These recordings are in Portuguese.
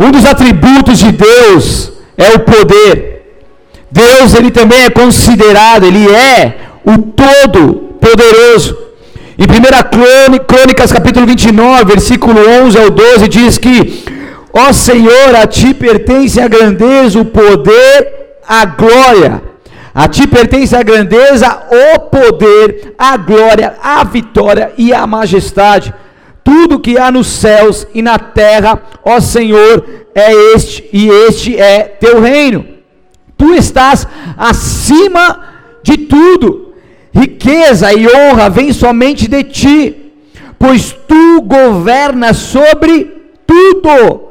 Um dos atributos de Deus é o poder. Deus, ele também é considerado, ele é o todo poderoso. Em 1 Crônicas, capítulo 29, versículo 11 ao 12, diz que: Ó Senhor, a ti pertence a grandeza, o poder, a glória. A ti pertence a grandeza, o poder, a glória, a vitória e a majestade. Tudo que há nos céus e na terra, ó Senhor, é este e este é teu reino. Tu estás acima de tudo. Riqueza e honra vêm somente de ti, pois tu governas sobre tudo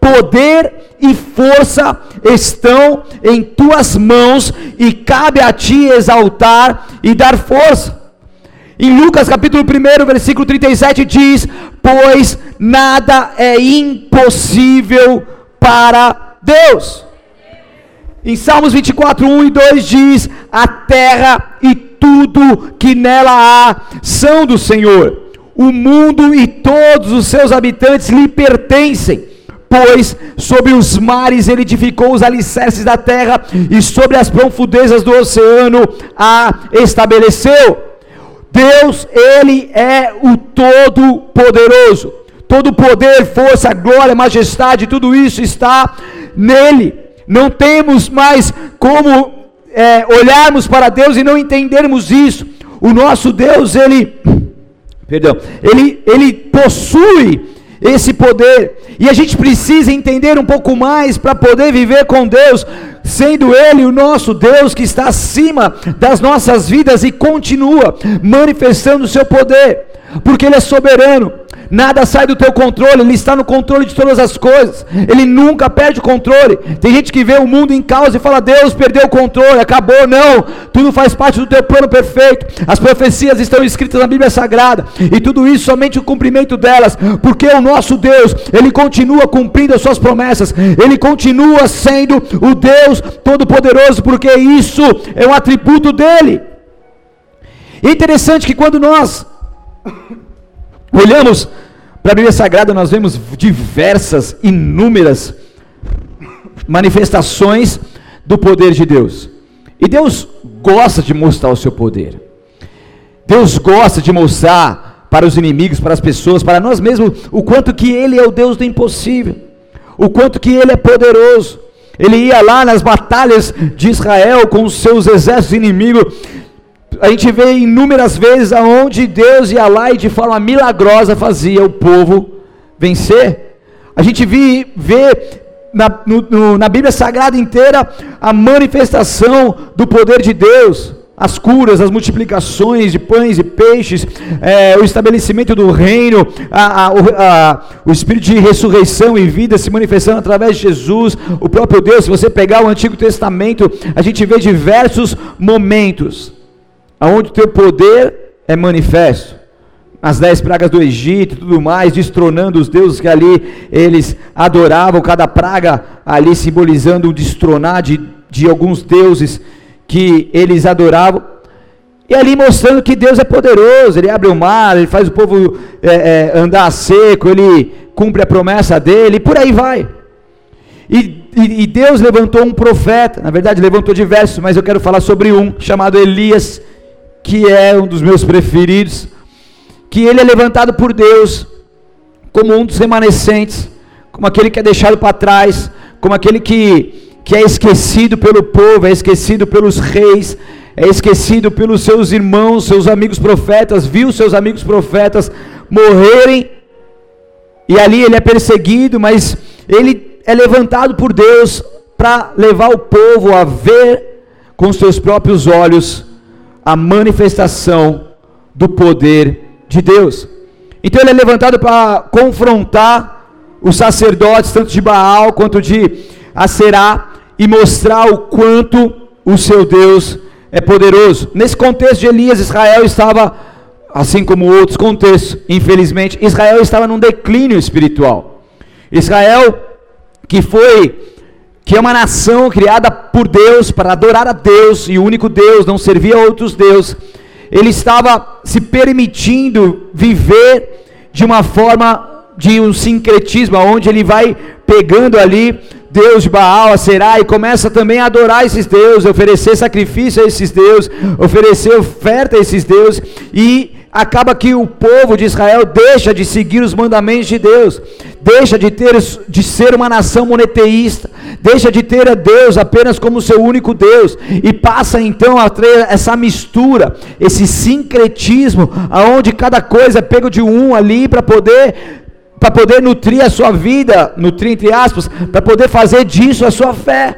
poder e força estão em tuas mãos e cabe a ti exaltar e dar força. Em Lucas capítulo 1, versículo 37 diz: Pois nada é impossível para Deus. Em Salmos 24, 1 e 2 diz: A terra e tudo que nela há são do Senhor. O mundo e todos os seus habitantes lhe pertencem pois sobre os mares ele edificou os alicerces da terra, e sobre as profundezas do oceano a estabeleceu. Deus, Ele é o Todo-Poderoso. Todo poder, força, glória, majestade, tudo isso está nele. Não temos mais como é, olharmos para Deus e não entendermos isso. O nosso Deus, Ele, perdão, Ele, Ele possui esse poder. E a gente precisa entender um pouco mais para poder viver com Deus, sendo Ele o nosso Deus que está acima das nossas vidas e continua manifestando o seu poder, porque Ele é soberano. Nada sai do teu controle, Ele está no controle de todas as coisas. Ele nunca perde o controle. Tem gente que vê o mundo em causa e fala: Deus perdeu o controle, acabou. Não, tudo faz parte do teu plano perfeito. As profecias estão escritas na Bíblia Sagrada e tudo isso somente o cumprimento delas, porque o nosso Deus, Ele continua cumprindo as suas promessas, Ele continua sendo o Deus Todo-Poderoso, porque isso é um atributo dele. É interessante que quando nós olhamos para a Bíblia Sagrada, nós vemos diversas, inúmeras manifestações do poder de Deus. E Deus gosta de mostrar o seu poder. Deus gosta de mostrar para os inimigos, para as pessoas, para nós mesmos, o quanto que Ele é o Deus do impossível, o quanto que Ele é poderoso. Ele ia lá nas batalhas de Israel com os seus exércitos inimigos, a gente vê inúmeras vezes aonde Deus ia lá e de forma milagrosa fazia o povo vencer. A gente vê, vê na, no, na Bíblia Sagrada inteira a manifestação do poder de Deus, as curas, as multiplicações de pães e peixes, é, o estabelecimento do reino, a, a, a, o espírito de ressurreição e vida se manifestando através de Jesus, o próprio Deus. Se você pegar o Antigo Testamento, a gente vê diversos momentos aonde o teu poder é manifesto. As dez pragas do Egito e tudo mais, destronando os deuses que ali eles adoravam, cada praga ali simbolizando o destronar de, de alguns deuses que eles adoravam. E ali mostrando que Deus é poderoso, Ele abre o mar, Ele faz o povo é, é, andar seco, Ele cumpre a promessa dele, e por aí vai. E, e, e, Deus levantou um profeta, na verdade levantou diversos, mas eu quero falar sobre um, chamado Elias, que é um dos meus preferidos, que ele é levantado por Deus como um dos remanescentes, como aquele que é deixado para trás, como aquele que, que é esquecido pelo povo, é esquecido pelos reis, é esquecido pelos seus irmãos, seus amigos profetas, viu seus amigos profetas morrerem, e ali ele é perseguido, mas ele é levantado por Deus para levar o povo a ver com seus próprios olhos a manifestação do poder de Deus. Então ele é levantado para confrontar os sacerdotes, tanto de Baal quanto de Aserá, e mostrar o quanto o seu Deus é poderoso. Nesse contexto de Elias, Israel estava, assim como outros contextos, infelizmente, Israel estava num declínio espiritual. Israel, que foi que é uma nação criada por Deus para adorar a Deus e o único Deus, não servir a outros deuses, ele estava se permitindo viver de uma forma de um sincretismo, onde ele vai pegando ali Deus de Baal, a Será, e começa também a adorar esses deuses, oferecer sacrifício a esses deuses, oferecer oferta a esses deuses, e acaba que o povo de Israel deixa de seguir os mandamentos de Deus, deixa de ter de ser uma nação monoteísta, deixa de ter a Deus apenas como seu único Deus e passa então a ter essa mistura, esse sincretismo, aonde cada coisa é pego de um ali para poder para poder nutrir a sua vida, nutrir entre aspas, para poder fazer disso a sua fé.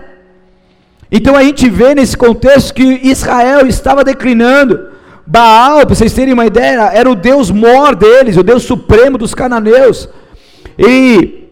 Então a gente vê nesse contexto que Israel estava declinando. Baal, para vocês terem uma ideia, era o deus mor deles, o deus supremo dos cananeus. E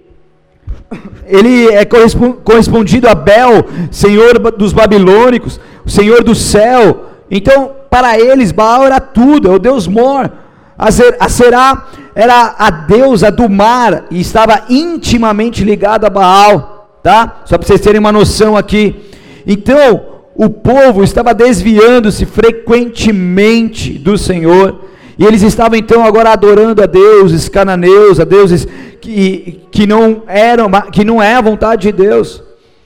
ele é correspondido a Bel, senhor dos babilônicos, senhor do céu. Então, para eles, Baal era tudo, é o deus mor. A Será era a deusa do mar e estava intimamente ligada a Baal, tá? Só para vocês terem uma noção aqui. Então, o povo estava desviando-se frequentemente do Senhor, e eles estavam então agora adorando a deuses cananeus, a deuses que, que não eram, que não é a vontade de Deus.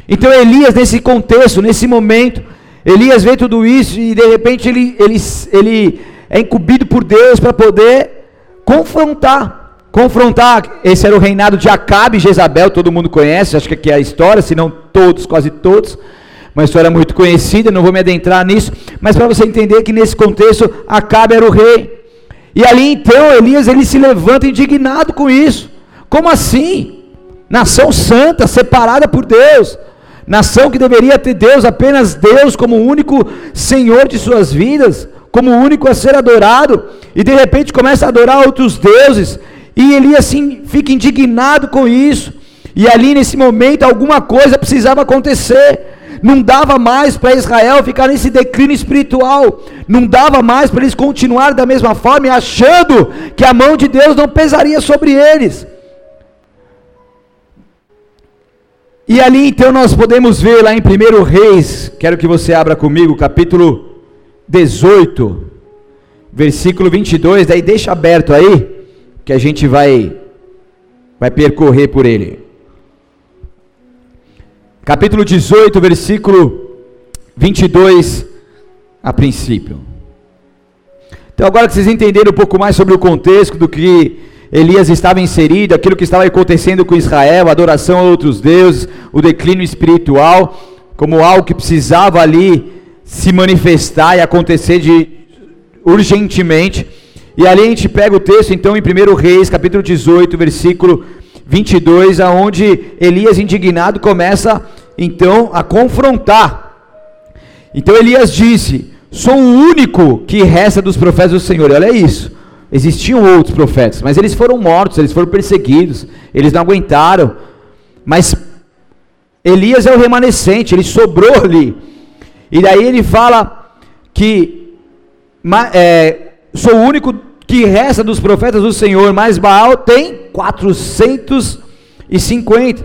Então Elias nesse contexto, nesse momento, Elias vê tudo isso e de repente ele, ele, ele é incumbido por Deus para poder confrontar. Confrontar, esse era o reinado de Acabe e Jezabel, todo mundo conhece, acho que aqui é a história, se não todos, quase todos. Uma história muito conhecida, não vou me adentrar nisso, mas para você entender que nesse contexto Acabe era o rei. E ali então Elias ele se levanta indignado com isso. Como assim? Nação santa, separada por Deus. Nação que deveria ter Deus, apenas Deus como único Senhor de suas vidas como único a ser adorado, e de repente começa a adorar outros deuses, e ele assim fica indignado com isso, e ali nesse momento alguma coisa precisava acontecer, não dava mais para Israel ficar nesse declínio espiritual, não dava mais para eles continuar da mesma forma, achando que a mão de Deus não pesaria sobre eles. E ali então nós podemos ver lá em 1 Reis, quero que você abra comigo, capítulo 18, versículo 22, daí deixa aberto aí, que a gente vai vai percorrer por ele. Capítulo 18, versículo 22 a princípio. Então agora que vocês entenderam um pouco mais sobre o contexto do que Elias estava inserido, aquilo que estava acontecendo com Israel, a adoração a outros deuses, o declínio espiritual, como algo que precisava ali se manifestar e acontecer de urgentemente. E ali a gente pega o texto então em 1 Reis, capítulo 18, versículo 22, aonde Elias indignado começa então a confrontar. Então Elias disse: "Sou o único que resta dos profetas do Senhor". Olha isso. Existiam outros profetas, mas eles foram mortos, eles foram perseguidos, eles não aguentaram. Mas Elias é o remanescente, ele sobrou ali. E daí ele fala que é, sou o único que resta dos profetas do Senhor, mas Baal tem 450.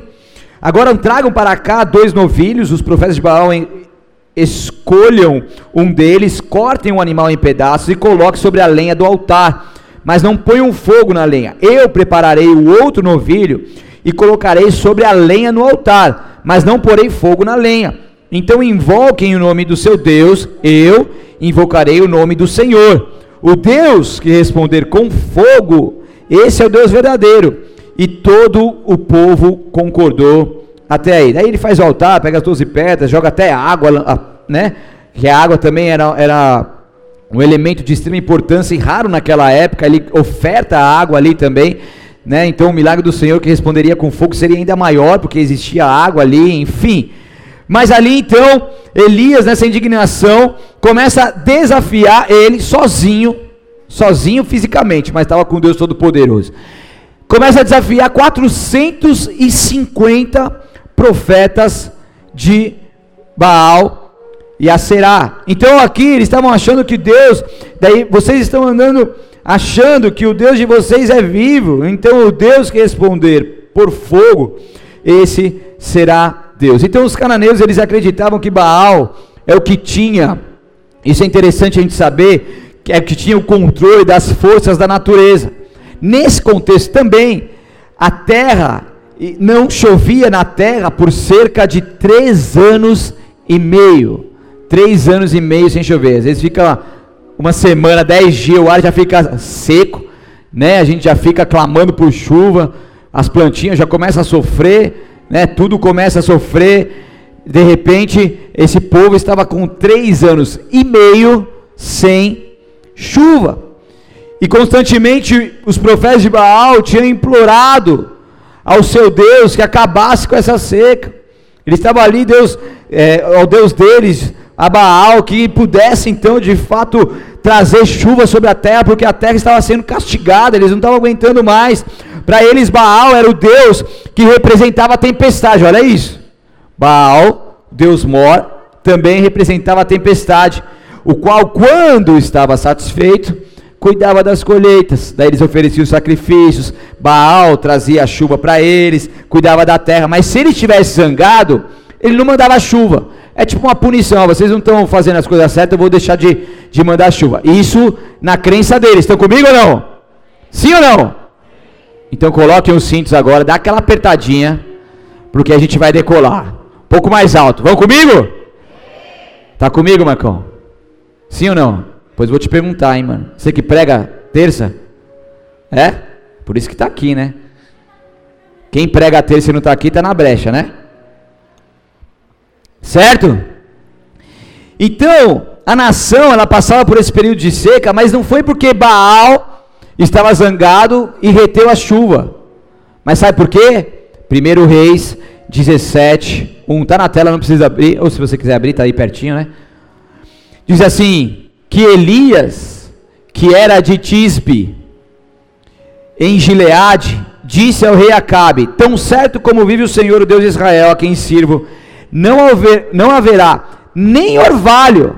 Agora tragam para cá dois novilhos, os profetas de Baal escolham um deles, cortem o animal em pedaços e coloquem sobre a lenha do altar, mas não ponham fogo na lenha. Eu prepararei o outro novilho e colocarei sobre a lenha no altar, mas não porei fogo na lenha. Então invoquem o nome do seu Deus, eu invocarei o nome do Senhor. O Deus que responder com fogo, esse é o Deus verdadeiro. E todo o povo concordou até aí. Daí ele faz o altar, pega as doze pedras, joga até água, né? Que a água também era, era um elemento de extrema importância e raro naquela época. Ele oferta a água ali também. Né? Então o milagre do Senhor que responderia com fogo seria ainda maior, porque existia água ali, enfim. Mas ali então, Elias, nessa indignação, começa a desafiar ele sozinho, sozinho fisicamente, mas estava com Deus Todo-Poderoso. Começa a desafiar 450 profetas de Baal e Aserá. Então aqui eles estavam achando que Deus, daí vocês estão andando achando que o Deus de vocês é vivo, então o Deus que responder por fogo, esse será Deus. Então os cananeus eles acreditavam que Baal é o que tinha. Isso é interessante a gente saber que é o que tinha o controle das forças da natureza. Nesse contexto também a terra, não chovia na terra por cerca de três anos e meio. Três anos e meio sem chover. Às vezes fica uma semana, dez dias, o ar já fica seco, né? A gente já fica clamando por chuva, as plantinhas já começam a sofrer, né? Tudo começa a sofrer. De repente, esse povo estava com três anos e meio sem chuva. E constantemente os profetas de Baal tinham implorado ao seu Deus que acabasse com essa seca. Eles estavam ali, Deus, é, ao Deus deles, a Baal, que pudesse então de fato trazer chuva sobre a terra, porque a terra estava sendo castigada, eles não estavam aguentando mais. Para eles, Baal era o Deus que representava a tempestade, olha isso. Baal, Deus mor, também representava a tempestade, o qual, quando estava satisfeito, cuidava das colheitas, daí eles ofereciam sacrifícios, Baal trazia a chuva para eles, cuidava da terra, mas se ele estivesse zangado, ele não mandava chuva. É tipo uma punição, vocês não estão fazendo as coisas certas, eu vou deixar de, de mandar chuva. Isso na crença deles. Estão comigo ou não? Sim ou não? Então coloquem os cintos agora, dá aquela apertadinha, porque a gente vai decolar. Um pouco mais alto. Vão comigo? Tá comigo, Marcão? Sim ou não? Pois vou te perguntar, hein, mano. Você que prega terça? É? Por isso que está aqui, né? Quem prega terça e não está aqui está na brecha, né? Certo? Então, a nação, ela passava por esse período de seca, mas não foi porque Baal estava zangado e reteu a chuva. Mas sabe por quê? 1 Reis 17, 1. Está na tela, não precisa abrir. Ou se você quiser abrir, está aí pertinho, né? Diz assim: que Elias, que era de Tisbe, em Gileade, disse ao rei Acabe: Tão certo como vive o Senhor, o Deus de Israel, a quem sirvo, não, haver, não haverá nem orvalho,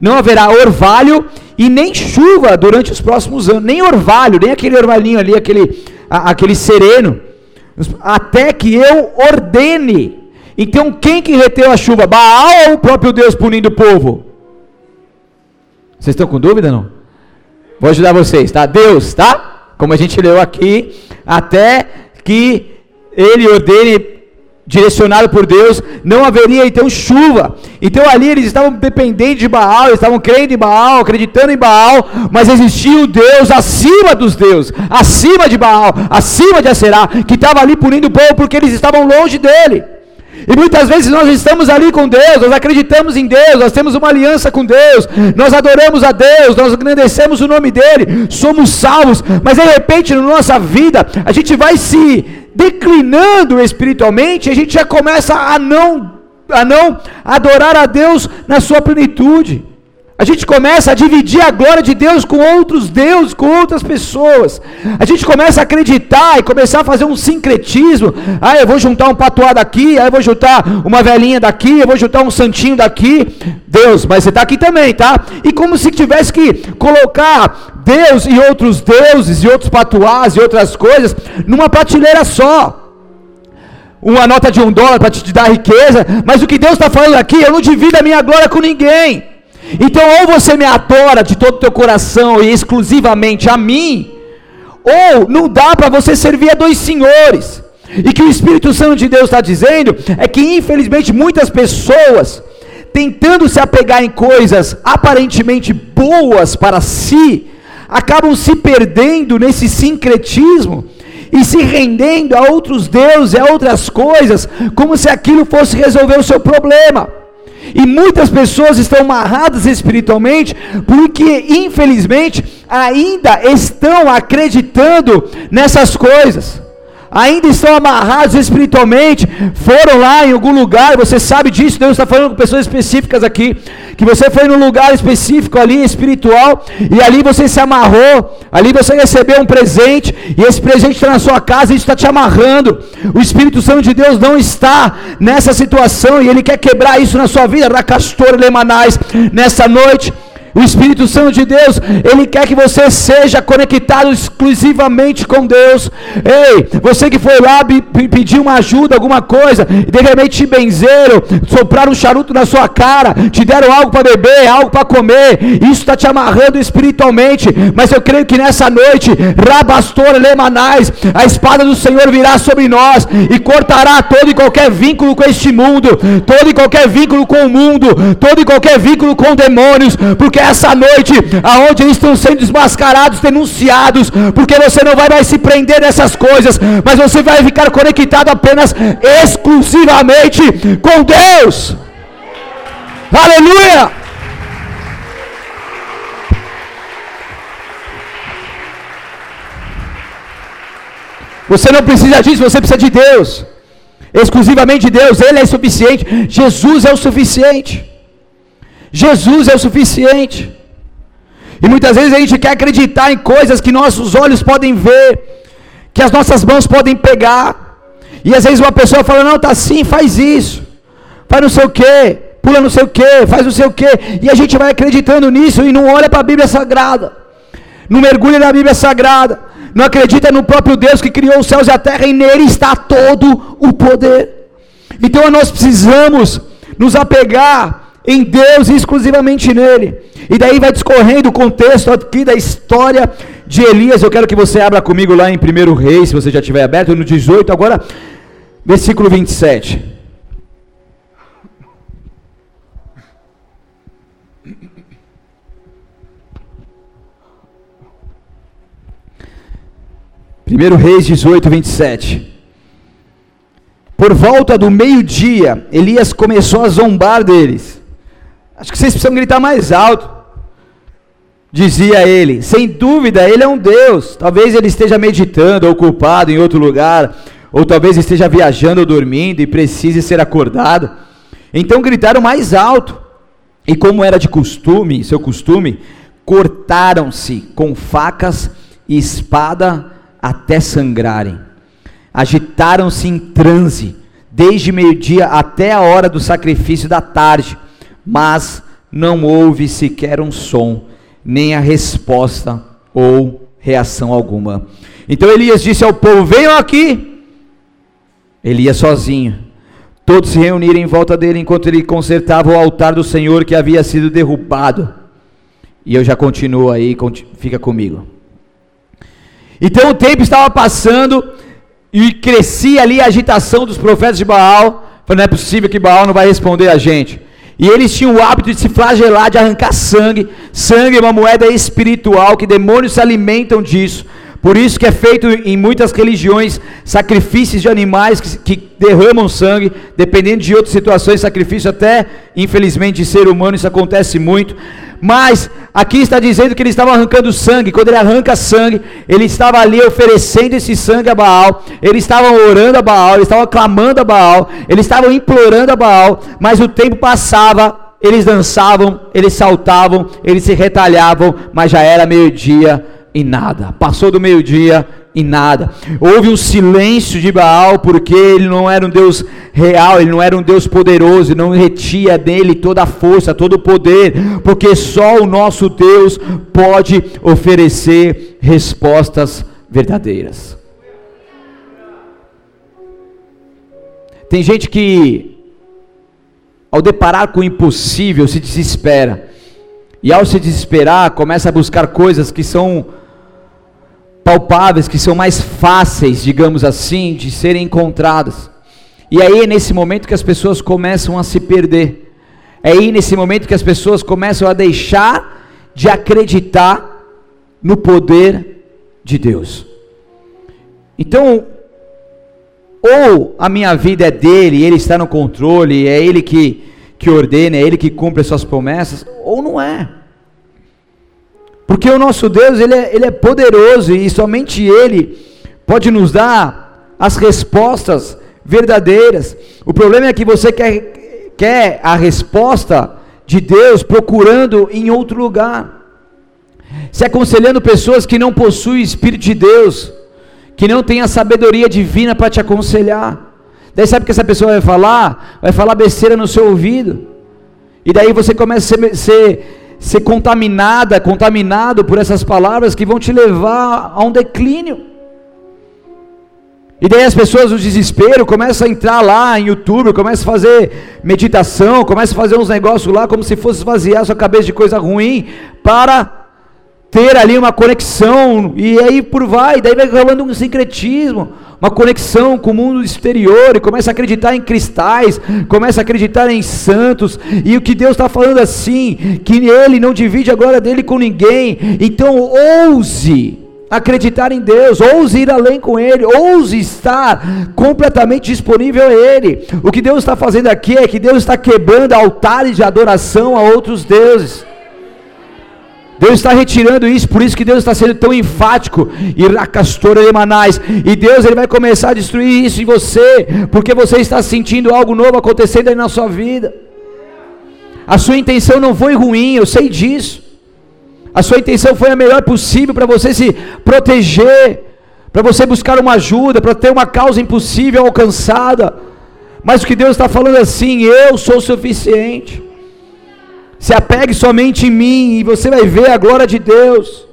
não haverá orvalho e nem chuva durante os próximos anos, nem orvalho, nem aquele orvalhinho ali, aquele, a, aquele sereno, até que eu ordene. Então, quem que reteu a chuva? Baal ou o próprio Deus punindo o povo? Vocês estão com dúvida não? Vou ajudar vocês, tá? Deus, tá? Como a gente leu aqui, até que ele ordene direcionado por Deus, não haveria então chuva. Então ali eles estavam dependentes de Baal, eles estavam crendo em Baal, acreditando em Baal, mas existia o Deus acima dos deuses, acima de Baal, acima de Aserá, que estava ali punindo o povo porque eles estavam longe dele. E muitas vezes nós estamos ali com Deus, nós acreditamos em Deus, nós temos uma aliança com Deus, nós adoramos a Deus, nós agradecemos o nome dEle, somos salvos, mas de repente na nossa vida a gente vai se declinando espiritualmente, a gente já começa a não, a não adorar a Deus na sua plenitude. A gente começa a dividir a glória de Deus com outros deuses, com outras pessoas. A gente começa a acreditar e começar a fazer um sincretismo. Ah, eu vou juntar um patuá daqui, ah, eu vou juntar uma velhinha daqui, eu vou juntar um santinho daqui. Deus, mas você está aqui também, tá? E como se tivesse que colocar Deus e outros deuses e outros patuás e outras coisas numa prateleira só uma nota de um dólar para te dar riqueza, mas o que Deus está falando aqui, eu não divido a minha glória com ninguém. Então, ou você me adora de todo o teu coração e exclusivamente a mim, ou não dá para você servir a dois senhores. E que o Espírito Santo de Deus está dizendo é que, infelizmente, muitas pessoas, tentando se apegar em coisas aparentemente boas para si, acabam se perdendo nesse sincretismo e se rendendo a outros deuses, a outras coisas, como se aquilo fosse resolver o seu problema. E muitas pessoas estão amarradas espiritualmente porque, infelizmente, ainda estão acreditando nessas coisas ainda estão amarrados espiritualmente, foram lá em algum lugar, você sabe disso, Deus está falando com pessoas específicas aqui, que você foi num lugar específico ali, espiritual, e ali você se amarrou, ali você recebeu um presente, e esse presente está na sua casa, e está te amarrando. O Espírito Santo de Deus não está nessa situação, e Ele quer quebrar isso na sua vida, Racastor Lemanais, nessa noite. O Espírito Santo de Deus, ele quer que você seja conectado exclusivamente com Deus. Ei, você que foi lá pedir uma ajuda, alguma coisa, e de repente te benzeram, sopraram um charuto na sua cara, te deram algo para beber, algo para comer, isso está te amarrando espiritualmente. Mas eu creio que nessa noite, Rabastor Lemanais, a espada do Senhor virá sobre nós e cortará todo e qualquer vínculo com este mundo, todo e qualquer vínculo com o mundo, todo e qualquer vínculo com demônios, porque essa noite, aonde eles estão sendo desmascarados, denunciados, porque você não vai mais se prender nessas coisas, mas você vai ficar conectado apenas exclusivamente com Deus. Aleluia! Você não precisa disso, você precisa de Deus. Exclusivamente de Deus, Ele é suficiente. Jesus é o suficiente. Jesus é o suficiente. E muitas vezes a gente quer acreditar em coisas que nossos olhos podem ver, que as nossas mãos podem pegar. E às vezes uma pessoa fala: Não, tá assim, faz isso, faz não sei o que, pula não sei o que, faz não sei o que. E a gente vai acreditando nisso e não olha para a Bíblia Sagrada, não mergulha na Bíblia Sagrada, não acredita no próprio Deus que criou os céus e a terra e nele está todo o poder. Então nós precisamos nos apegar em Deus e exclusivamente nele. E daí vai discorrendo o contexto aqui da história de Elias. Eu quero que você abra comigo lá em 1 Reis, se você já tiver aberto, no 18, agora, versículo 27. Primeiro Reis 18, 27. Por volta do meio-dia, Elias começou a zombar deles Acho que vocês precisam gritar mais alto. Dizia ele, sem dúvida, ele é um Deus. Talvez ele esteja meditando, ocupado em outro lugar, ou talvez esteja viajando ou dormindo e precise ser acordado. Então gritaram mais alto. E como era de costume, seu costume, cortaram-se com facas e espada até sangrarem. Agitaram-se em transe, desde meio-dia até a hora do sacrifício da tarde mas não houve sequer um som, nem a resposta ou reação alguma. Então Elias disse ao povo: Venham aqui. Elias sozinho. Todos se reuniram em volta dele enquanto ele consertava o altar do Senhor que havia sido derrubado. E eu já continuo aí, fica comigo. Então o tempo estava passando e crescia ali a agitação dos profetas de Baal. Falei, não é possível que Baal não vai responder a gente. E eles tinham o hábito de se flagelar, de arrancar sangue. Sangue é uma moeda espiritual, que demônios se alimentam disso. Por isso que é feito em muitas religiões sacrifícios de animais que, que, derramam sangue, dependendo de outras situações, sacrifício até, infelizmente, de ser humano, isso acontece muito. Mas aqui está dizendo que ele estava arrancando sangue. Quando ele arranca sangue, ele estava ali oferecendo esse sangue a Baal. Eles estavam orando a Baal, eles estavam clamando a Baal, eles estavam implorando a Baal. Mas o tempo passava, eles dançavam, eles saltavam, eles se retalhavam, mas já era meio-dia e nada. Passou do meio-dia e nada. Houve um silêncio de Baal, porque ele não era um Deus real, ele não era um Deus poderoso, não retia dele toda a força, todo o poder, porque só o nosso Deus pode oferecer respostas verdadeiras. Tem gente que, ao deparar com o impossível, se desespera. E ao se desesperar, começa a buscar coisas que são palpáveis, que são mais fáceis, digamos assim, de serem encontradas. E aí é nesse momento que as pessoas começam a se perder. É aí nesse momento que as pessoas começam a deixar de acreditar no poder de Deus. Então, ou a minha vida é dele, ele está no controle, é ele que, que ordena, é ele que cumpre as suas promessas, ou não é. Porque o nosso Deus, ele é, ele é poderoso e somente Ele pode nos dar as respostas verdadeiras. O problema é que você quer, quer a resposta de Deus procurando em outro lugar. Se aconselhando pessoas que não possuem o Espírito de Deus, que não têm a sabedoria divina para te aconselhar. Daí sabe o que essa pessoa vai falar? Vai falar besteira no seu ouvido. E daí você começa a ser, ser ser contaminada, contaminado por essas palavras que vão te levar a um declínio. E daí as pessoas no desespero começam a entrar lá em YouTube, começam a fazer meditação, começam a fazer uns negócios lá como se fosse esvaziar sua cabeça de coisa ruim para ter ali uma conexão e aí por vai, daí vai rolando um sincretismo, uma conexão com o mundo exterior e começa a acreditar em cristais, começa a acreditar em santos e o que Deus está falando assim, que Ele não divide a glória dele com ninguém, então ouse acreditar em Deus, ouse ir além com Ele, ouse estar completamente disponível a Ele. O que Deus está fazendo aqui é que Deus está quebrando altares de adoração a outros deuses. Deus está retirando isso, por isso que Deus está sendo tão enfático. Iracastora Emanais. E Deus ele vai começar a destruir isso em você, porque você está sentindo algo novo acontecendo aí na sua vida. A sua intenção não foi ruim, eu sei disso. A sua intenção foi a melhor possível para você se proteger, para você buscar uma ajuda, para ter uma causa impossível alcançada. Mas o que Deus está falando assim, eu sou suficiente. Se apegue somente em mim e você vai ver a glória de Deus.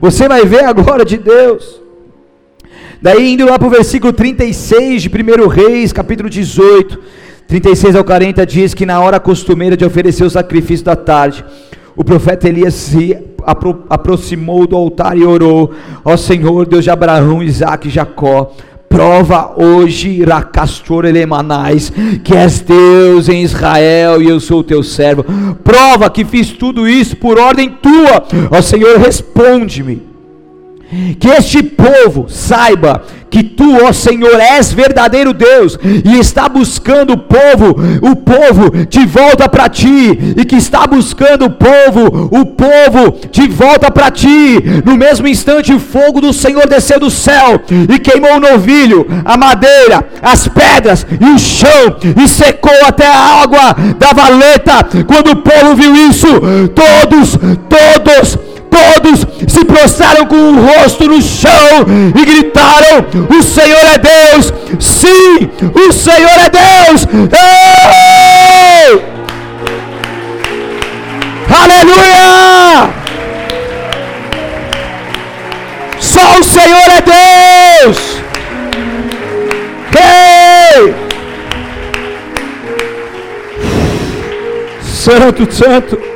Você vai ver a glória de Deus. Daí indo lá para o versículo 36 de 1 Reis, capítulo 18, 36 ao 40, diz que na hora costumeira de oferecer o sacrifício da tarde, o profeta Elias se apro aproximou do altar e orou: Ó Senhor, Deus de Abraão, Isaac e Jacó, prova hoje, Racastor Elemanais, que és Deus em Israel e eu sou teu servo. Prova que fiz tudo isso por ordem tua. Ó Senhor, responde-me que este povo saiba que tu, ó Senhor, és verdadeiro Deus e está buscando o povo, o povo de volta para ti, e que está buscando o povo, o povo de volta para ti. No mesmo instante, o fogo do Senhor desceu do céu e queimou o novilho, a madeira, as pedras e o chão, e secou até a água da valeta. Quando o povo viu isso, todos, todos, todos se prostraram com o rosto no chão e gritaram: O Senhor é Deus! Sim, o Senhor é Deus! Ei! Aleluia! Só o Senhor é Deus! Ei! Santo, Santo.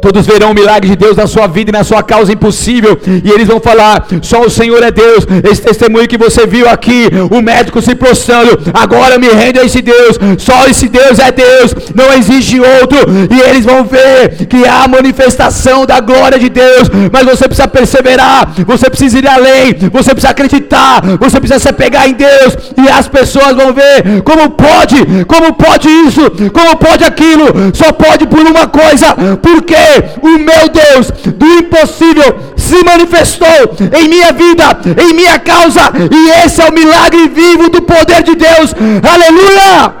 Todos verão o milagre de Deus na sua vida e na sua causa impossível. E eles vão falar: só o Senhor é Deus. Esse testemunho que você viu aqui, o médico se prostrando. Agora me rendo a esse Deus. Só esse Deus é Deus. Não existe outro. E eles vão ver que há a manifestação da glória de Deus. Mas você precisa perseverar. Você precisa ir além. Você precisa acreditar. Você precisa se apegar em Deus. E as pessoas vão ver como pode. Como pode isso? Como pode aquilo? Só pode por uma coisa. Por quê? o meu Deus do impossível se manifestou em minha vida, em minha causa, e esse é o milagre vivo do poder de Deus. Aleluia!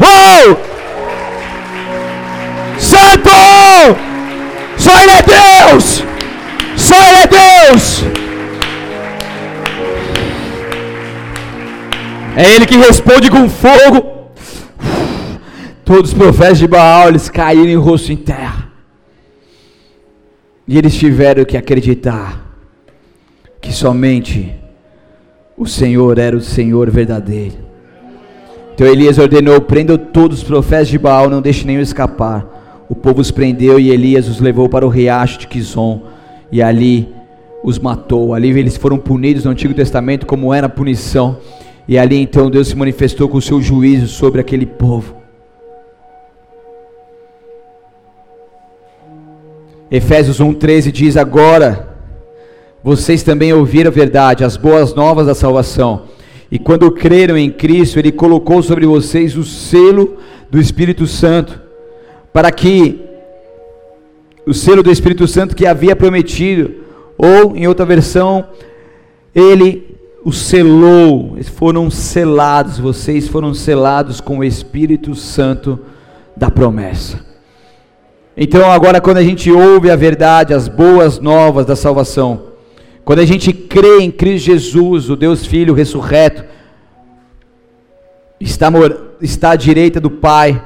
Oh! Santo! Só Ele é Deus! Só Ele é Deus! É Ele que responde com fogo. Todos os profetas de Baal, eles caíram em rosto em terra. E eles tiveram que acreditar que somente o Senhor era o Senhor verdadeiro. Então Elias ordenou: prendam todos os profetas de Baal, não deixe nenhum escapar. O povo os prendeu e Elias os levou para o riacho de Quizon, e ali os matou. Ali eles foram punidos no Antigo Testamento, como era a punição. E ali então Deus se manifestou com o seu juízo sobre aquele povo. Efésios 1,13 diz: Agora vocês também ouviram a verdade, as boas novas da salvação. E quando creram em Cristo, Ele colocou sobre vocês o selo do Espírito Santo, para que o selo do Espírito Santo que havia prometido, ou em outra versão, Ele o selou, foram selados, vocês foram selados com o Espírito Santo da promessa. Então, agora, quando a gente ouve a verdade, as boas novas da salvação, quando a gente crê em Cristo Jesus, o Deus Filho ressurreto, está, está à direita do Pai,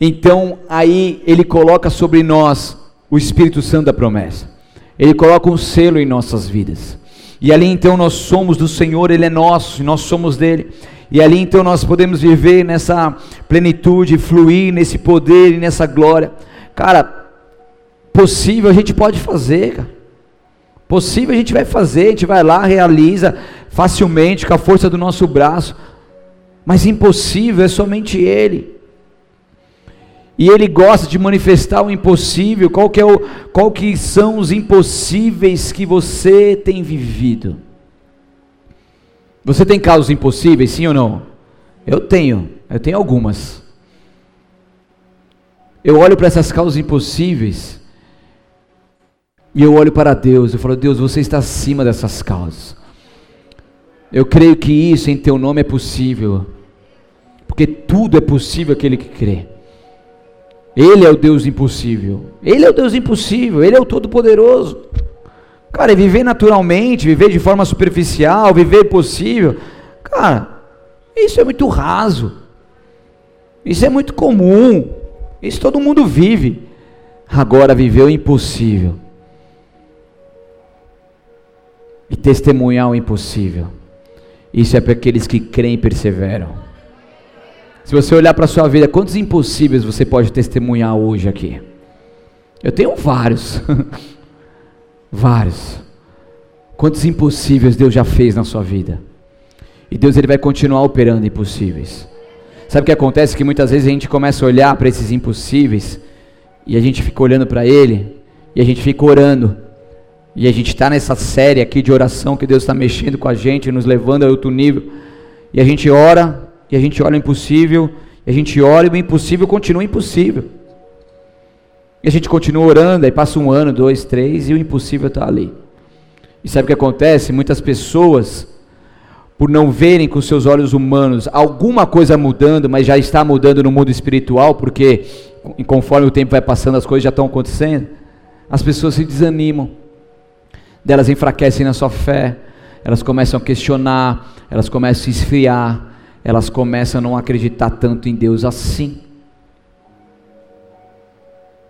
então aí ele coloca sobre nós o Espírito Santo da promessa. Ele coloca um selo em nossas vidas. E ali então nós somos do Senhor, Ele é nosso, e nós somos dele. E ali então nós podemos viver nessa plenitude, fluir nesse poder e nessa glória. Cara, possível a gente pode fazer, cara. Possível a gente vai fazer, a gente vai lá, realiza facilmente com a força do nosso braço. Mas impossível é somente Ele. E Ele gosta de manifestar o impossível. Qual que, é o, qual que são os impossíveis que você tem vivido? Você tem casos impossíveis, sim ou não? Eu tenho, eu tenho algumas. Eu olho para essas causas impossíveis e eu olho para Deus, eu falo, Deus, você está acima dessas causas. Eu creio que isso em teu nome é possível, porque tudo é possível aquele que crê. Ele é o Deus impossível. Ele é o Deus impossível, ele é o todo-poderoso. Cara, viver naturalmente, viver de forma superficial, viver possível, cara, isso é muito raso. Isso é muito comum. Isso todo mundo vive. Agora viver o impossível. E testemunhar o impossível. Isso é para aqueles que creem e perseveram. Se você olhar para a sua vida, quantos impossíveis você pode testemunhar hoje aqui? Eu tenho vários. Vários. Quantos impossíveis Deus já fez na sua vida? E Deus ele vai continuar operando impossíveis. Sabe o que acontece? Que muitas vezes a gente começa a olhar para esses impossíveis e a gente fica olhando para Ele e a gente fica orando. E a gente está nessa série aqui de oração que Deus está mexendo com a gente, nos levando a outro nível. E a gente ora, e a gente olha o impossível, e a gente ora e o impossível continua impossível. E a gente continua orando, aí passa um ano, dois, três, e o impossível está ali. E sabe o que acontece? Muitas pessoas, por não verem com seus olhos humanos alguma coisa mudando, mas já está mudando no mundo espiritual, porque conforme o tempo vai passando, as coisas já estão acontecendo, as pessoas se desanimam, delas enfraquecem na sua fé, elas começam a questionar, elas começam a esfriar, elas começam a não acreditar tanto em Deus assim.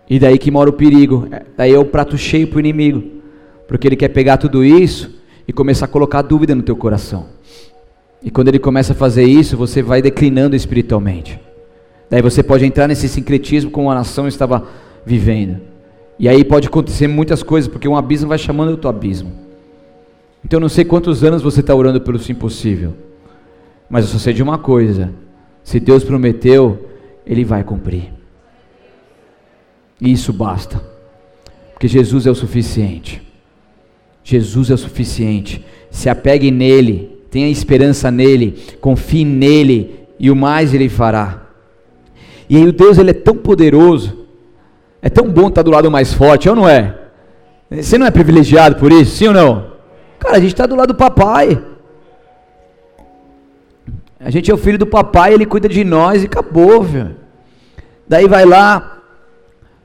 E daí que mora o perigo. Daí é o prato cheio para o inimigo. Porque ele quer pegar tudo isso e começar a colocar dúvida no teu coração. E quando ele começa a fazer isso, você vai declinando espiritualmente. Daí você pode entrar nesse sincretismo como a nação estava vivendo. E aí pode acontecer muitas coisas, porque um abismo vai chamando outro abismo. Então eu não sei quantos anos você está orando pelo impossível. Mas eu só sei de uma coisa: se Deus prometeu, Ele vai cumprir. E isso basta. Porque Jesus é o suficiente. Jesus é o suficiente. Se apegue nele, tenha esperança nele, confie nele e o mais ele fará. E aí o Deus ele é tão poderoso, é tão bom estar do lado mais forte, ou não é? Você não é privilegiado por isso, sim ou não? Cara, a gente está do lado do papai. A gente é o filho do papai, ele cuida de nós e acabou, velho. Daí vai lá,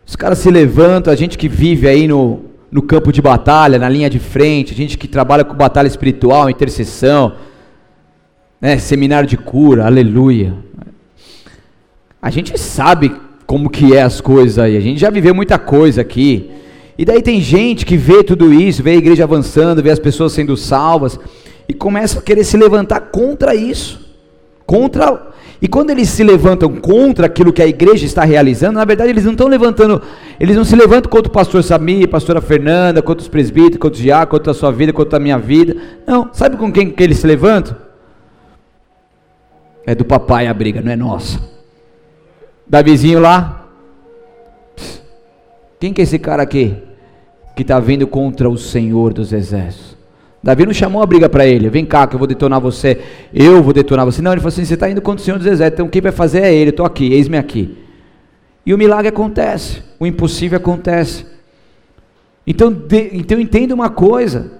os caras se levantam, a gente que vive aí no, no campo de batalha, na linha de frente, a gente que trabalha com batalha espiritual, intercessão, né, seminário de cura, aleluia. A gente sabe como que é as coisas aí, a gente já viveu muita coisa aqui. E daí tem gente que vê tudo isso, vê a igreja avançando, vê as pessoas sendo salvas e começa a querer se levantar contra isso. Contra e quando eles se levantam contra aquilo que a igreja está realizando, na verdade eles não estão levantando, eles não se levantam contra o pastor Samir, pastora Fernanda, contra os presbíteros, contra os diáconos, contra a sua vida, contra a minha vida. Não, sabe com quem que eles se levantam? É do papai a briga, não é nossa. Davizinho lá. Quem que é esse cara aqui? Que está vindo contra o Senhor dos Exércitos. Davi não chamou a briga para ele, vem cá que eu vou detonar você, eu vou detonar você. Não, ele falou assim: você está indo contra o Senhor dos Exércitos, então quem vai fazer é ele, estou aqui, eis-me aqui. E o milagre acontece, o impossível acontece. Então, de, então entenda uma coisa: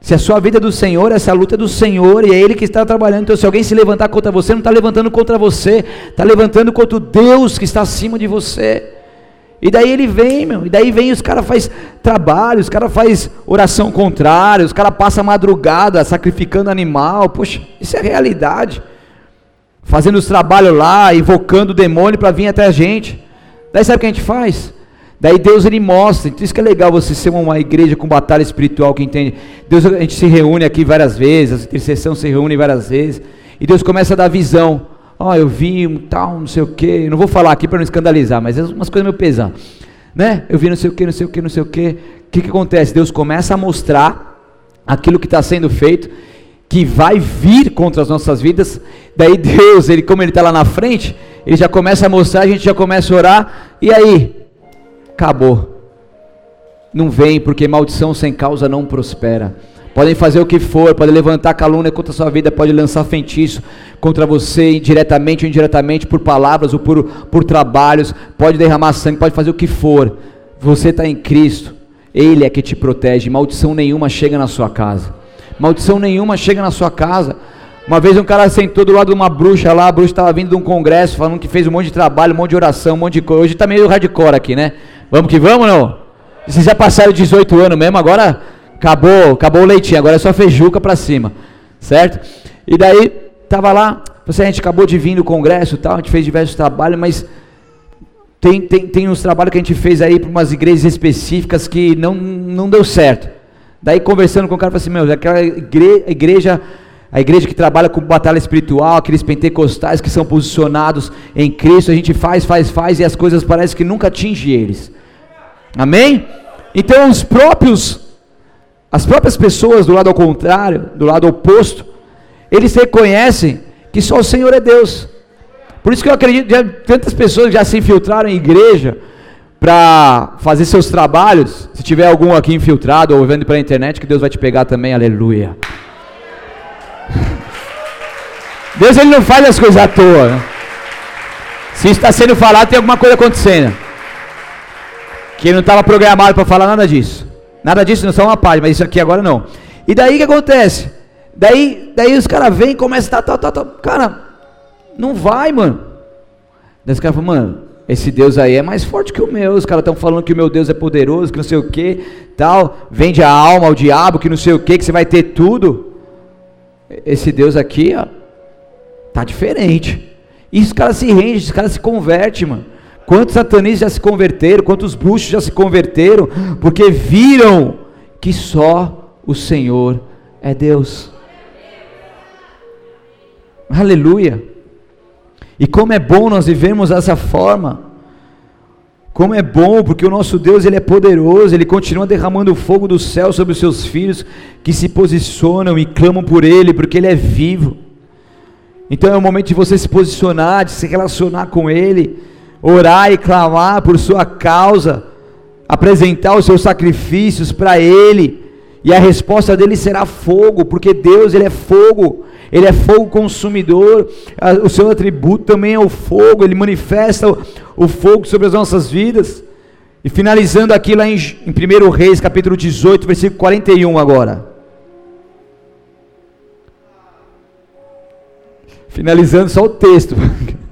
se a sua vida é do Senhor, essa luta é do Senhor e é Ele que está trabalhando. Então, se alguém se levantar contra você, não está levantando contra você, está levantando contra o Deus que está acima de você. E daí ele vem, meu, e daí vem os caras faz trabalho, os caras faz oração contrária, os caras passam madrugada sacrificando animal. Poxa, isso é realidade. fazendo os trabalhos lá, invocando o demônio para vir até a gente. Daí sabe o que a gente faz? Daí Deus ele mostra. Então isso que é legal você ser uma igreja com batalha espiritual que entende. Deus a gente se reúne aqui várias vezes, a intercessão se reúne várias vezes e Deus começa a dar visão. Ó, oh, eu vi um tal, não sei o que. Não vou falar aqui para não escandalizar, mas é umas coisas meio pesadas, né? Eu vi não sei o que, não sei o que, não sei o que. O que que acontece? Deus começa a mostrar aquilo que está sendo feito que vai vir contra as nossas vidas. Daí Deus, ele como ele está lá na frente, ele já começa a mostrar, a gente já começa a orar. E aí, acabou. Não vem porque maldição sem causa não prospera. Podem fazer o que for, podem levantar calúnia contra a sua vida, pode lançar feitiço contra você, diretamente ou indiretamente, por palavras ou por, por trabalhos, pode derramar sangue, pode fazer o que for. Você está em Cristo, Ele é que te protege, maldição nenhuma chega na sua casa maldição nenhuma chega na sua casa. Uma vez um cara sentou do lado de uma bruxa lá, a bruxa estava vindo de um congresso, falando que fez um monte de trabalho, um monte de oração, um monte de coisa. Hoje está meio hardcore aqui, né? Vamos que vamos, não? Vocês já passaram 18 anos mesmo, agora acabou, acabou o leitinho, agora é só feijuca para cima, certo? E daí, tava lá, você, a gente acabou de vir do congresso tal, a gente fez diversos trabalhos, mas tem, tem, tem uns trabalhos que a gente fez aí para umas igrejas específicas que não, não deu certo. Daí conversando com o cara, falei assim, meu, aquela igreja, a igreja que trabalha com batalha espiritual, aqueles pentecostais que são posicionados em Cristo, a gente faz, faz, faz e as coisas parecem que nunca atingem eles. Amém? Então os próprios, as próprias pessoas do lado ao contrário, do lado oposto, eles reconhecem que só o Senhor é Deus. Por isso que eu acredito, que tantas pessoas já se infiltraram em igreja, para fazer seus trabalhos. Se tiver algum aqui infiltrado ou vendo pela internet, que Deus vai te pegar também, aleluia. Deus ele não faz as coisas à toa. Né? Se está sendo falado, tem alguma coisa acontecendo. Que não estava programado para falar nada disso. Nada disso, não só uma parte, mas isso aqui agora não. E daí o que acontece? Daí, daí os caras vêm e começam a tal, tal, tal. Cara, não vai, mano. Daí os caras falam, mano, esse Deus aí é mais forte que o meu. Os caras estão falando que o meu Deus é poderoso, que não sei o que, tal. Vende a alma ao diabo, que não sei o que, que você vai ter tudo. Esse Deus aqui, ó, tá diferente. E os caras se rendem, os caras se convertem, mano. Quantos satanistas já se converteram, quantos bruxos já se converteram, porque viram que só o Senhor é Deus. Aleluia. E como é bom nós vivemos dessa forma. Como é bom, porque o nosso Deus ele é poderoso, ele continua derramando o fogo do céu sobre os seus filhos que se posicionam e clamam por ele, porque ele é vivo. Então é o momento de você se posicionar, de se relacionar com ele, orar e clamar por sua causa, apresentar os seus sacrifícios para ele, e a resposta dele será fogo, porque Deus ele é fogo. Ele é fogo consumidor, o seu atributo também é o fogo, ele manifesta o, fogo sobre as nossas vidas. E finalizando aqui lá em, em 1 Reis, capítulo 18, versículo 41 agora. Finalizando só o texto.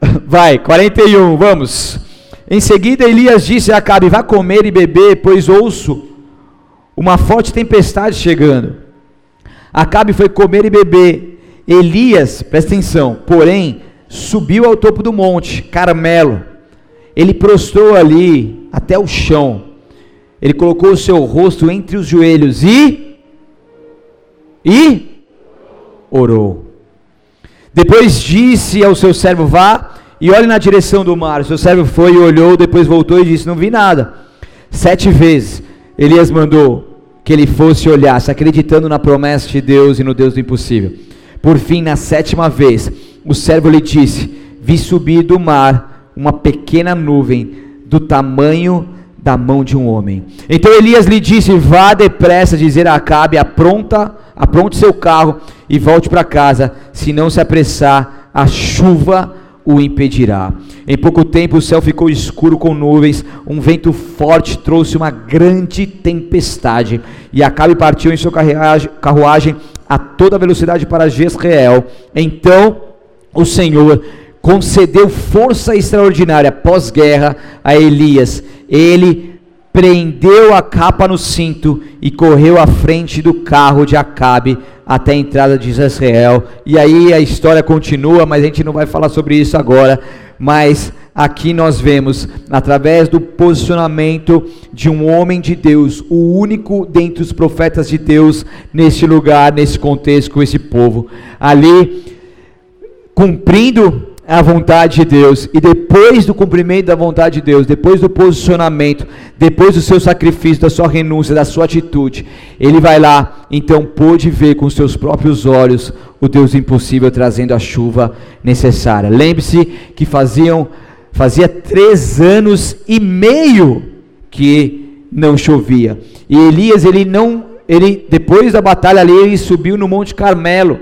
Vai, 41, vamos. Em seguida Elias disse a Acabe: Vá comer e beber, pois ouço uma forte tempestade chegando. Acabe foi comer e beber. Elias, presta atenção, porém, subiu ao topo do monte, Carmelo. Ele prostrou ali até o chão. Ele colocou o seu rosto entre os joelhos e e orou. Depois disse ao seu servo: Vá e olhe na direção do mar. Seu servo foi e olhou, depois voltou e disse: Não vi nada. Sete vezes Elias mandou: que ele fosse olhar, se acreditando na promessa de Deus e no Deus do impossível. Por fim, na sétima vez, o servo lhe disse: Vi subir do mar uma pequena nuvem do tamanho da mão de um homem. Então Elias lhe disse: Vá depressa dizer a Acabe: apronta, apronte seu carro e volte para casa. Se não se apressar, a chuva o impedirá. Em pouco tempo o céu ficou escuro com nuvens, um vento forte trouxe uma grande tempestade, e Acabe partiu em sua carruagem a toda velocidade para Jezreel. Então o Senhor concedeu força extraordinária pós-guerra a Elias. Ele prendeu a capa no cinto e correu à frente do carro de Acabe até a entrada de Israel. E aí a história continua, mas a gente não vai falar sobre isso agora. Mas aqui nós vemos, através do posicionamento de um homem de Deus, o único dentre os profetas de Deus neste lugar, nesse contexto, com esse povo, ali cumprindo a vontade de Deus, e depois do cumprimento da vontade de Deus, depois do posicionamento, depois do seu sacrifício, da sua renúncia, da sua atitude, ele vai lá, então pôde ver com seus próprios olhos o Deus impossível trazendo a chuva necessária. Lembre-se que faziam, fazia três anos e meio que não chovia, e Elias, ele não, ele depois da batalha ali, ele subiu no Monte Carmelo,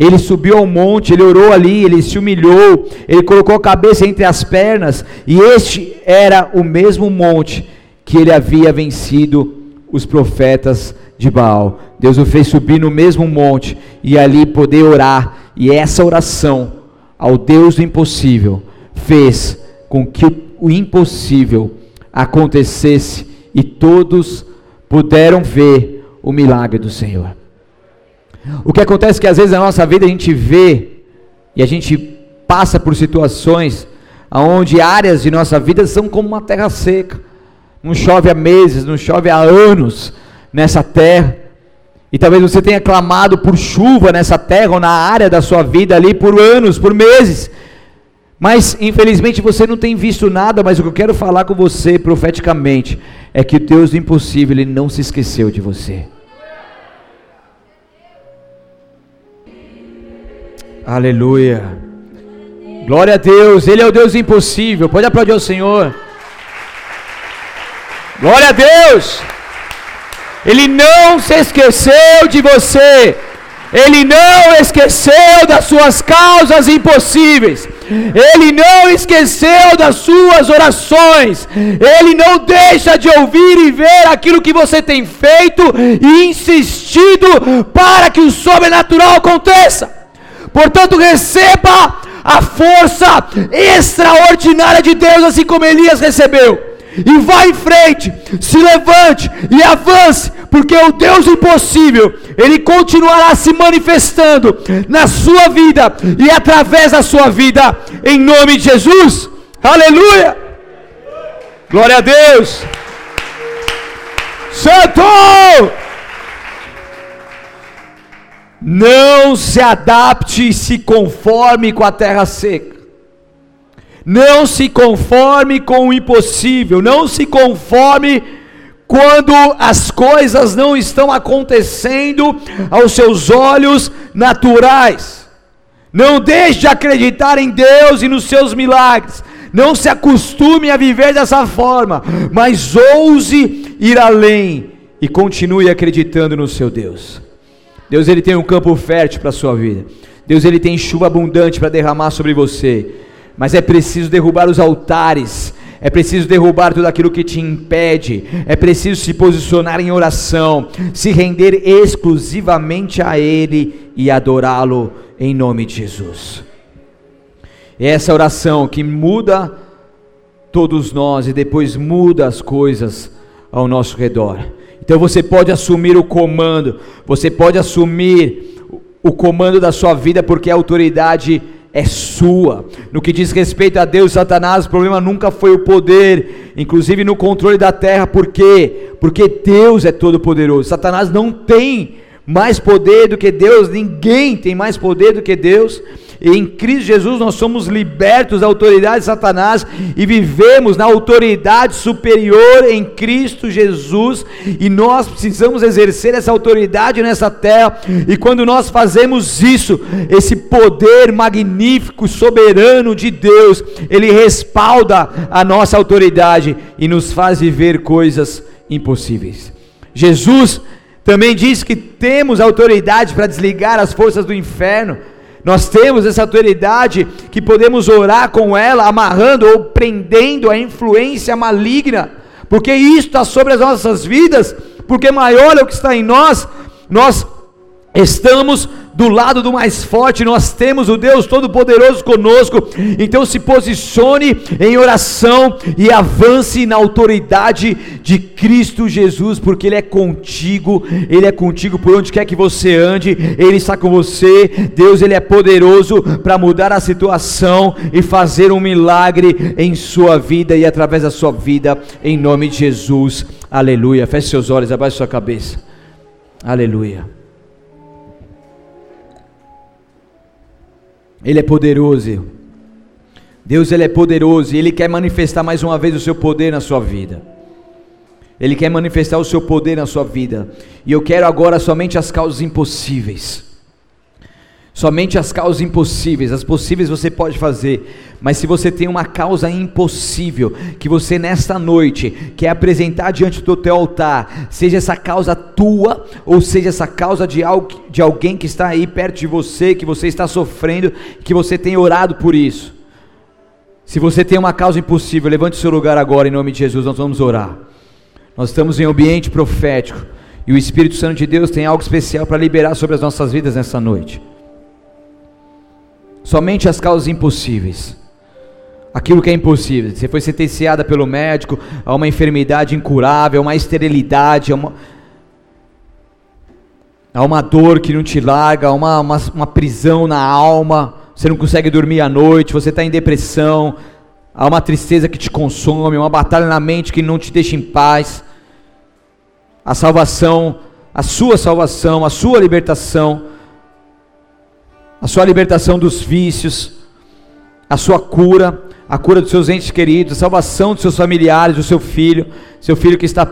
ele subiu ao monte, ele orou ali, ele se humilhou, ele colocou a cabeça entre as pernas, e este era o mesmo monte que ele havia vencido os profetas de Baal. Deus o fez subir no mesmo monte e ali poder orar, e essa oração ao Deus do impossível fez com que o impossível acontecesse e todos puderam ver o milagre do Senhor. O que acontece é que às vezes na nossa vida a gente vê e a gente passa por situações onde áreas de nossa vida são como uma terra seca. Não chove há meses, não chove há anos nessa terra. E talvez você tenha clamado por chuva nessa terra ou na área da sua vida ali por anos, por meses. Mas infelizmente você não tem visto nada, mas o que eu quero falar com você profeticamente é que o Deus do impossível ele não se esqueceu de você. Aleluia. Glória a Deus, Ele é o Deus impossível. Pode aplaudir ao Senhor. Glória a Deus. Ele não se esqueceu de você. Ele não esqueceu das suas causas impossíveis. Ele não esqueceu das suas orações. Ele não deixa de ouvir e ver aquilo que você tem feito e insistido para que o sobrenatural aconteça. Portanto, receba a força extraordinária de Deus, assim como Elias recebeu. E vá em frente, se levante e avance, porque o Deus impossível, Ele continuará se manifestando na sua vida e através da sua vida, em nome de Jesus. Aleluia! Glória a Deus! Santo! Não se adapte e se conforme com a terra seca. Não se conforme com o impossível. Não se conforme quando as coisas não estão acontecendo aos seus olhos naturais. Não deixe de acreditar em Deus e nos seus milagres. Não se acostume a viver dessa forma, mas ouse ir além e continue acreditando no seu Deus. Deus ele tem um campo fértil para a sua vida. Deus ele tem chuva abundante para derramar sobre você. Mas é preciso derrubar os altares. É preciso derrubar tudo aquilo que te impede. É preciso se posicionar em oração, se render exclusivamente a Ele e adorá-lo em nome de Jesus. É essa oração que muda todos nós e depois muda as coisas ao nosso redor. Então você pode assumir o comando, você pode assumir o comando da sua vida, porque a autoridade é sua. No que diz respeito a Deus Satanás, o problema nunca foi o poder, inclusive no controle da terra, por quê? Porque Deus é todo poderoso. Satanás não tem mais poder do que Deus, ninguém tem mais poder do que Deus. Em Cristo Jesus nós somos libertos da autoridade de Satanás e vivemos na autoridade superior em Cristo Jesus, e nós precisamos exercer essa autoridade nessa terra. E quando nós fazemos isso, esse poder magnífico, soberano de Deus, ele respalda a nossa autoridade e nos faz viver coisas impossíveis. Jesus também diz que temos autoridade para desligar as forças do inferno. Nós temos essa autoridade que podemos orar com ela, amarrando ou prendendo a influência maligna, porque isso está sobre as nossas vidas, porque maior é o que está em nós, nós estamos do lado do mais forte, nós temos o Deus Todo-Poderoso conosco. Então se posicione em oração e avance na autoridade de Cristo Jesus, porque Ele é contigo, Ele é contigo por onde quer que você ande, Ele está com você. Deus, Ele é poderoso para mudar a situação e fazer um milagre em sua vida e através da sua vida, em nome de Jesus. Aleluia. Feche seus olhos, abaixe sua cabeça. Aleluia. Ele é poderoso. Deus ele é poderoso e ele quer manifestar mais uma vez o seu poder na sua vida. Ele quer manifestar o seu poder na sua vida. E eu quero agora somente as causas impossíveis. Somente as causas impossíveis, as possíveis você pode fazer, mas se você tem uma causa impossível que você nesta noite quer apresentar diante do teu altar, seja essa causa tua ou seja essa causa de, de alguém que está aí perto de você, que você está sofrendo, que você tem orado por isso. Se você tem uma causa impossível, levante o seu lugar agora em nome de Jesus, nós vamos orar. Nós estamos em ambiente profético e o Espírito Santo de Deus tem algo especial para liberar sobre as nossas vidas nessa noite somente as causas impossíveis. Aquilo que é impossível. Você foi sentenciada pelo médico a uma enfermidade incurável, a uma esterilidade, a uma, a uma dor que não te larga, a uma, uma, uma prisão na alma. Você não consegue dormir à noite, você está em depressão, há uma tristeza que te consome, uma batalha na mente que não te deixa em paz. A salvação, a sua salvação, a sua libertação a sua libertação dos vícios, a sua cura, a cura dos seus entes queridos, a salvação dos seus familiares, do seu filho, seu filho que está,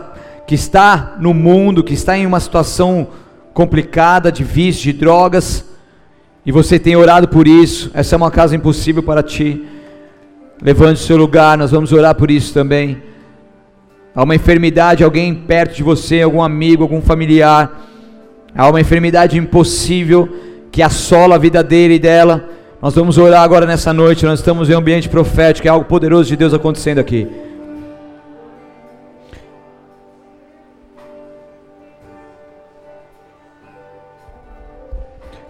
que está no mundo, que está em uma situação complicada de vício, de drogas, e você tem orado por isso, essa é uma casa impossível para ti. Levante o seu lugar, nós vamos orar por isso também. Há uma enfermidade, alguém perto de você, algum amigo, algum familiar, há uma enfermidade impossível que assola a vida dele e dela. Nós vamos orar agora nessa noite. Nós estamos em um ambiente profético, é algo poderoso de Deus acontecendo aqui.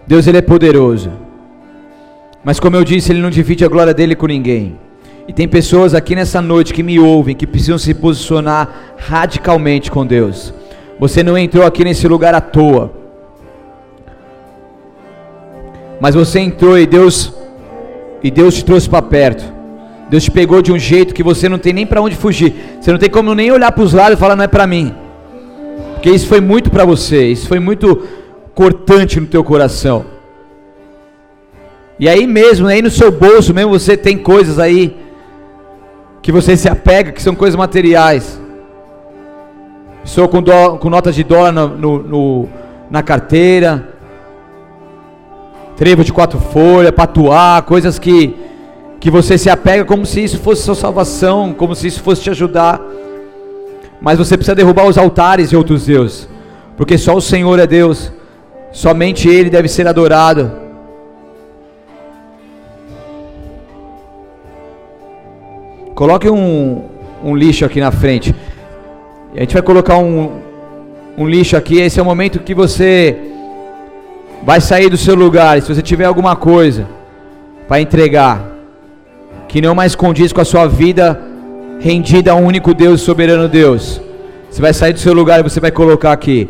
Deus ele é poderoso. Mas como eu disse, ele não divide a glória dele com ninguém. E tem pessoas aqui nessa noite que me ouvem, que precisam se posicionar radicalmente com Deus. Você não entrou aqui nesse lugar à toa mas você entrou e Deus e Deus te trouxe para perto. Deus te pegou de um jeito que você não tem nem para onde fugir. Você não tem como nem olhar para os lados e falar não é para mim. Porque isso foi muito para você, isso foi muito cortante no teu coração. E aí mesmo, aí no seu bolso mesmo você tem coisas aí que você se apega, que são coisas materiais. Sou com, com notas de dólar no, no, no, na carteira, trevo de quatro folhas, patuar, coisas que, que você se apega como se isso fosse sua salvação, como se isso fosse te ajudar. Mas você precisa derrubar os altares de outros deuses, porque só o Senhor é Deus, somente Ele deve ser adorado. Coloque um, um lixo aqui na frente. A gente vai colocar um, um lixo aqui. Esse é o momento que você vai sair do seu lugar. Se você tiver alguma coisa para entregar que não mais condiz com a sua vida rendida a um único Deus, soberano Deus, você vai sair do seu lugar e você vai colocar aqui.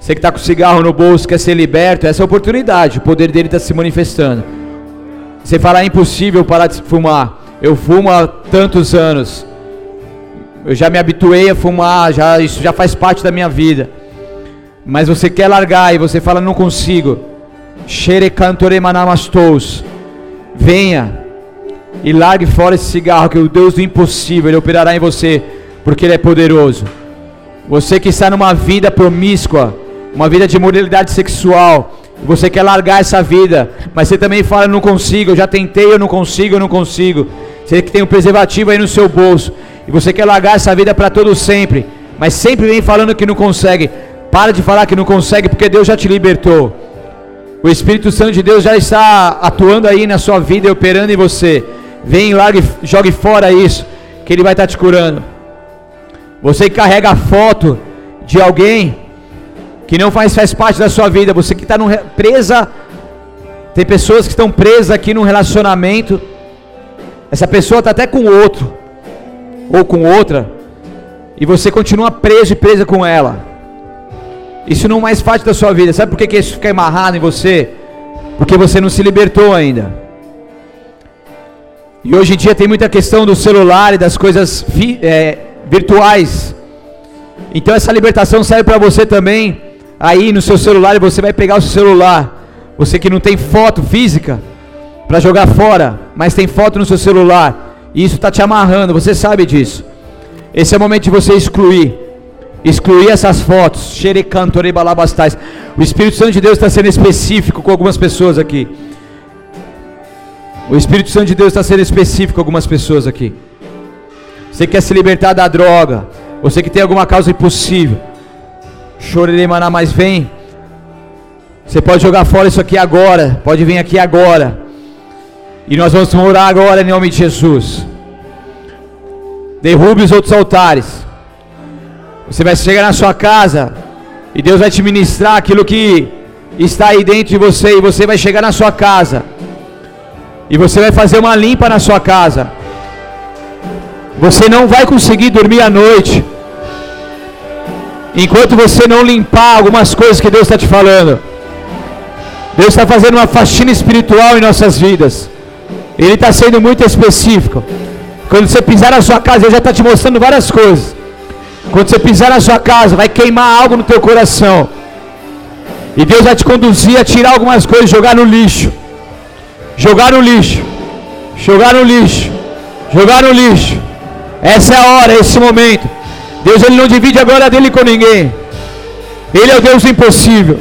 Você que está com cigarro no bolso, quer ser liberto, essa é a oportunidade, o poder dele está se manifestando. Você fala, é impossível parar de fumar. Eu fumo há tantos anos. Eu já me habituei a fumar, já, isso já faz parte da minha vida mas você quer largar e você fala não consigo. Venha e largue fora esse cigarro que o Deus do impossível ele operará em você, porque ele é poderoso. Você que está numa vida promíscua, uma vida de moralidade sexual, você quer largar essa vida, mas você também fala não consigo, eu já tentei, eu não consigo, eu não consigo. Você que tem um preservativo aí no seu bolso e você quer largar essa vida para todo sempre, mas sempre vem falando que não consegue. Para de falar que não consegue, porque Deus já te libertou. O Espírito Santo de Deus já está atuando aí na sua vida e operando em você. Vem, largue, jogue fora isso, que Ele vai estar te curando. Você que carrega a foto de alguém que não faz, faz parte da sua vida, você que está presa Tem pessoas que estão presas aqui num relacionamento. Essa pessoa está até com outro, ou com outra, e você continua preso e presa com ela. Isso não mais parte da sua vida. Sabe por que, que isso fica amarrado em você? Porque você não se libertou ainda. E hoje em dia tem muita questão do celular e das coisas é, virtuais. Então essa libertação serve para você também. Aí no seu celular você vai pegar o seu celular. Você que não tem foto física para jogar fora, mas tem foto no seu celular. E isso está te amarrando, você sabe disso. Esse é o momento de você excluir. Excluir essas fotos. O Espírito Santo de Deus está sendo específico com algumas pessoas aqui. O Espírito Santo de Deus está sendo específico com algumas pessoas aqui. Você quer se libertar da droga. Você que tem alguma causa impossível. Choreremaná, mas vem. Você pode jogar fora isso aqui agora. Pode vir aqui agora. E nós vamos orar agora em nome de Jesus. Derrube os outros altares. Você vai chegar na sua casa. E Deus vai te ministrar aquilo que está aí dentro de você. E você vai chegar na sua casa. E você vai fazer uma limpa na sua casa. Você não vai conseguir dormir à noite. Enquanto você não limpar algumas coisas que Deus está te falando. Deus está fazendo uma faxina espiritual em nossas vidas. Ele está sendo muito específico. Quando você pisar na sua casa, Ele já está te mostrando várias coisas. Quando você pisar na sua casa, vai queimar algo no teu coração. E Deus vai te conduzir a tirar algumas coisas jogar no lixo. Jogar no lixo. Jogar no lixo. Jogar no lixo. Essa é a hora, esse momento. Deus ele não divide a glória dele com ninguém. Ele é o Deus impossível.